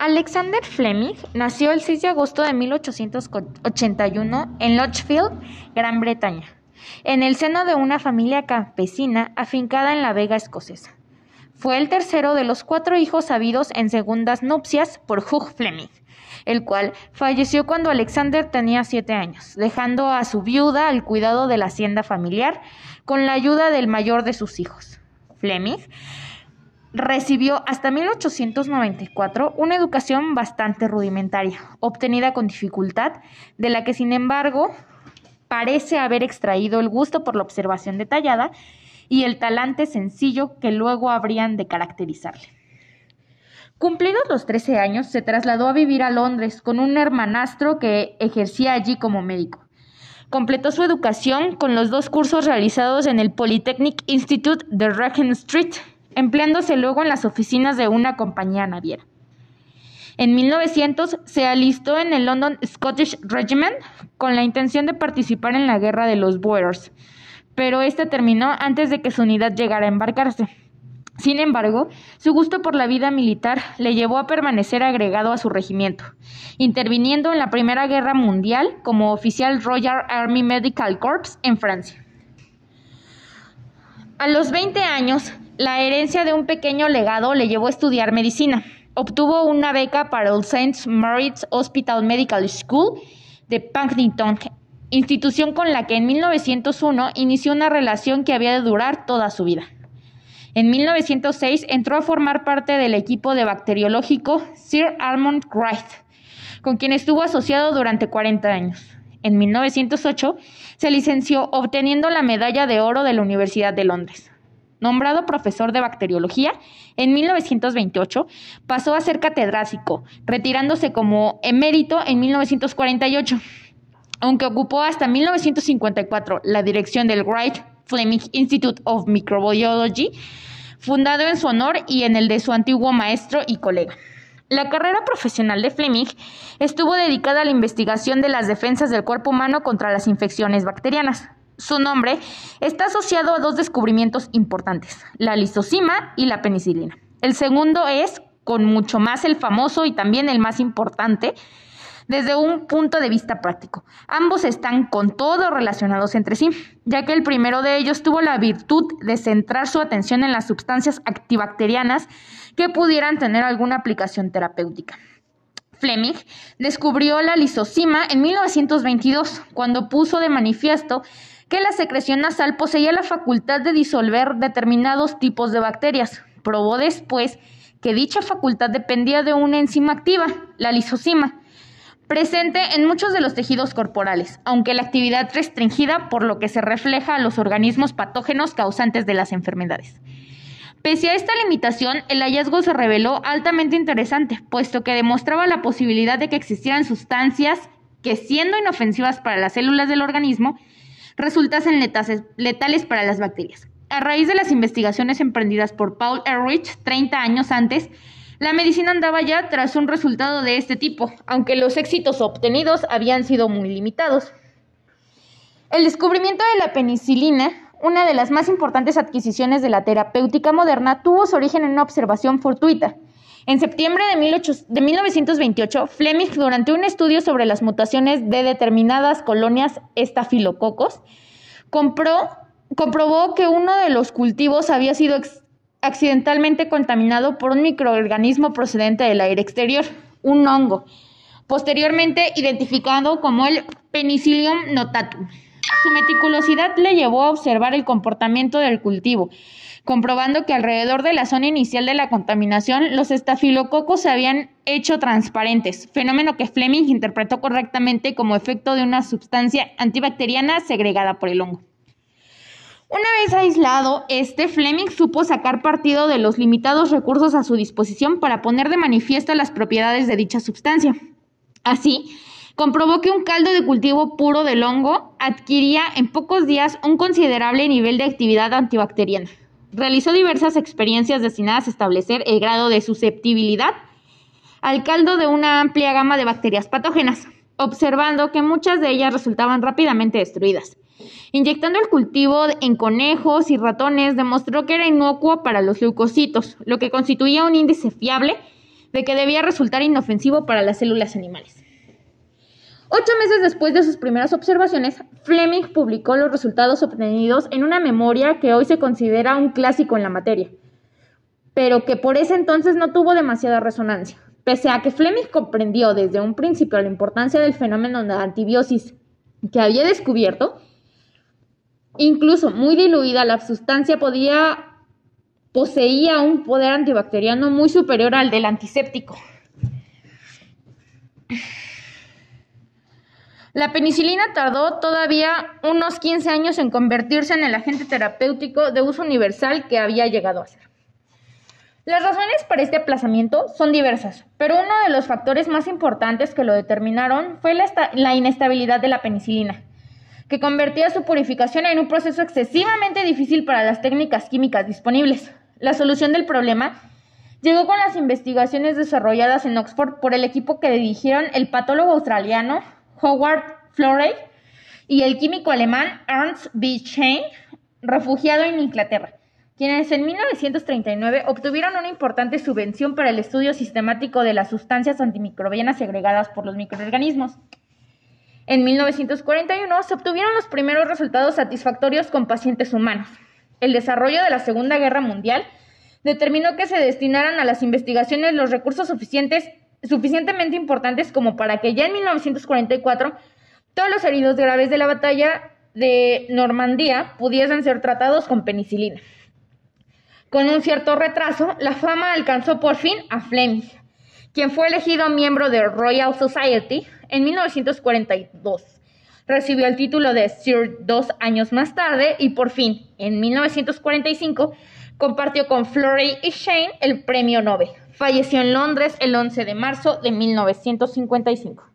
Alexander Fleming nació el 6 de agosto de 1881 en Lochfield, Gran Bretaña, en el seno de una familia campesina afincada en la Vega escocesa. Fue el tercero de los cuatro hijos habidos en segundas nupcias por Hugh Fleming, el cual falleció cuando Alexander tenía siete años, dejando a su viuda al cuidado de la hacienda familiar con la ayuda del mayor de sus hijos. Fleming Recibió hasta 1894 una educación bastante rudimentaria, obtenida con dificultad, de la que sin embargo parece haber extraído el gusto por la observación detallada y el talante sencillo que luego habrían de caracterizarle. Cumplidos los 13 años, se trasladó a vivir a Londres con un hermanastro que ejercía allí como médico. Completó su educación con los dos cursos realizados en el Polytechnic Institute de Regent Street empleándose luego en las oficinas de una compañía naviera. En 1900 se alistó en el London Scottish Regiment con la intención de participar en la guerra de los Boers, pero esta terminó antes de que su unidad llegara a embarcarse. Sin embargo, su gusto por la vida militar le llevó a permanecer agregado a su regimiento, interviniendo en la Primera Guerra Mundial como oficial Royal Army Medical Corps en Francia. A los 20 años la herencia de un pequeño legado le llevó a estudiar medicina. Obtuvo una beca para el St. Mary's Hospital Medical School de Paddington, institución con la que en 1901 inició una relación que había de durar toda su vida. En 1906 entró a formar parte del equipo de bacteriológico Sir Almond Wright, con quien estuvo asociado durante 40 años. En 1908 se licenció obteniendo la medalla de oro de la Universidad de Londres. Nombrado profesor de bacteriología, en 1928 pasó a ser catedrático, retirándose como emérito en 1948, aunque ocupó hasta 1954 la dirección del Wright Fleming Institute of Microbiology, fundado en su honor y en el de su antiguo maestro y colega. La carrera profesional de Fleming estuvo dedicada a la investigación de las defensas del cuerpo humano contra las infecciones bacterianas. Su nombre está asociado a dos descubrimientos importantes, la lisocima y la penicilina. El segundo es, con mucho más el famoso y también el más importante, desde un punto de vista práctico. Ambos están con todo relacionados entre sí, ya que el primero de ellos tuvo la virtud de centrar su atención en las sustancias antibacterianas que pudieran tener alguna aplicación terapéutica. Fleming descubrió la lisocima en 1922, cuando puso de manifiesto que la secreción nasal poseía la facultad de disolver determinados tipos de bacterias. Probó después que dicha facultad dependía de una enzima activa, la lisocima, presente en muchos de los tejidos corporales, aunque la actividad restringida por lo que se refleja a los organismos patógenos causantes de las enfermedades. Pese a esta limitación, el hallazgo se reveló altamente interesante, puesto que demostraba la posibilidad de que existieran sustancias que, siendo inofensivas para las células del organismo, resultasen letales para las bacterias. A raíz de las investigaciones emprendidas por Paul Ehrlich 30 años antes, la medicina andaba ya tras un resultado de este tipo, aunque los éxitos obtenidos habían sido muy limitados. El descubrimiento de la penicilina, una de las más importantes adquisiciones de la terapéutica moderna, tuvo su origen en una observación fortuita. En septiembre de, de 1928, Fleming, durante un estudio sobre las mutaciones de determinadas colonias estafilococos, comprobó que uno de los cultivos había sido accidentalmente contaminado por un microorganismo procedente del aire exterior, un hongo, posteriormente identificado como el Penicillium notatum. Su meticulosidad le llevó a observar el comportamiento del cultivo, comprobando que alrededor de la zona inicial de la contaminación los estafilococos se habían hecho transparentes, fenómeno que Fleming interpretó correctamente como efecto de una sustancia antibacteriana segregada por el hongo. Una vez aislado, este Fleming supo sacar partido de los limitados recursos a su disposición para poner de manifiesto las propiedades de dicha sustancia. Así, comprobó que un caldo de cultivo puro del hongo adquiría en pocos días un considerable nivel de actividad antibacteriana. Realizó diversas experiencias destinadas a establecer el grado de susceptibilidad al caldo de una amplia gama de bacterias patógenas, observando que muchas de ellas resultaban rápidamente destruidas. Inyectando el cultivo en conejos y ratones, demostró que era inocuo para los leucocitos, lo que constituía un índice fiable de que debía resultar inofensivo para las células animales. Ocho meses después de sus primeras observaciones, Fleming publicó los resultados obtenidos en una memoria que hoy se considera un clásico en la materia, pero que por ese entonces no tuvo demasiada resonancia. Pese a que Fleming comprendió desde un principio la importancia del fenómeno de antibiosis que había descubierto, incluso muy diluida, la sustancia poseía un poder antibacteriano muy superior al del antiséptico. La penicilina tardó todavía unos 15 años en convertirse en el agente terapéutico de uso universal que había llegado a ser. Las razones para este aplazamiento son diversas, pero uno de los factores más importantes que lo determinaron fue la, inestabilidad de la penicilina, que convertía su purificación en un proceso excesivamente difícil para las técnicas químicas disponibles. La solución del problema llegó con las investigaciones desarrolladas en Oxford por el equipo que dirigieron el patólogo australiano Howard Florey y el químico alemán Ernst B. Chain, refugiado en Inglaterra, quienes en 1939 obtuvieron una importante subvención para el estudio sistemático de las sustancias antimicrobianas segregadas por los microorganismos. En 1941 se obtuvieron los primeros resultados satisfactorios con pacientes humanos. El desarrollo de la Segunda Guerra Mundial determinó que se destinaran a las investigaciones los recursos suficientes suficientemente importantes como para que ya en 1944 todos los heridos graves de la batalla de Normandía pudiesen ser tratados con penicilina. Con un cierto retraso, la fama alcanzó por fin a Fleming, quien fue elegido miembro de Royal Society en 1942. Recibió el título de Sir dos años más tarde y por fin, en 1945, compartió con Florey y Shane el premio Nobel. Falleció en Londres el 11 de marzo de 1955.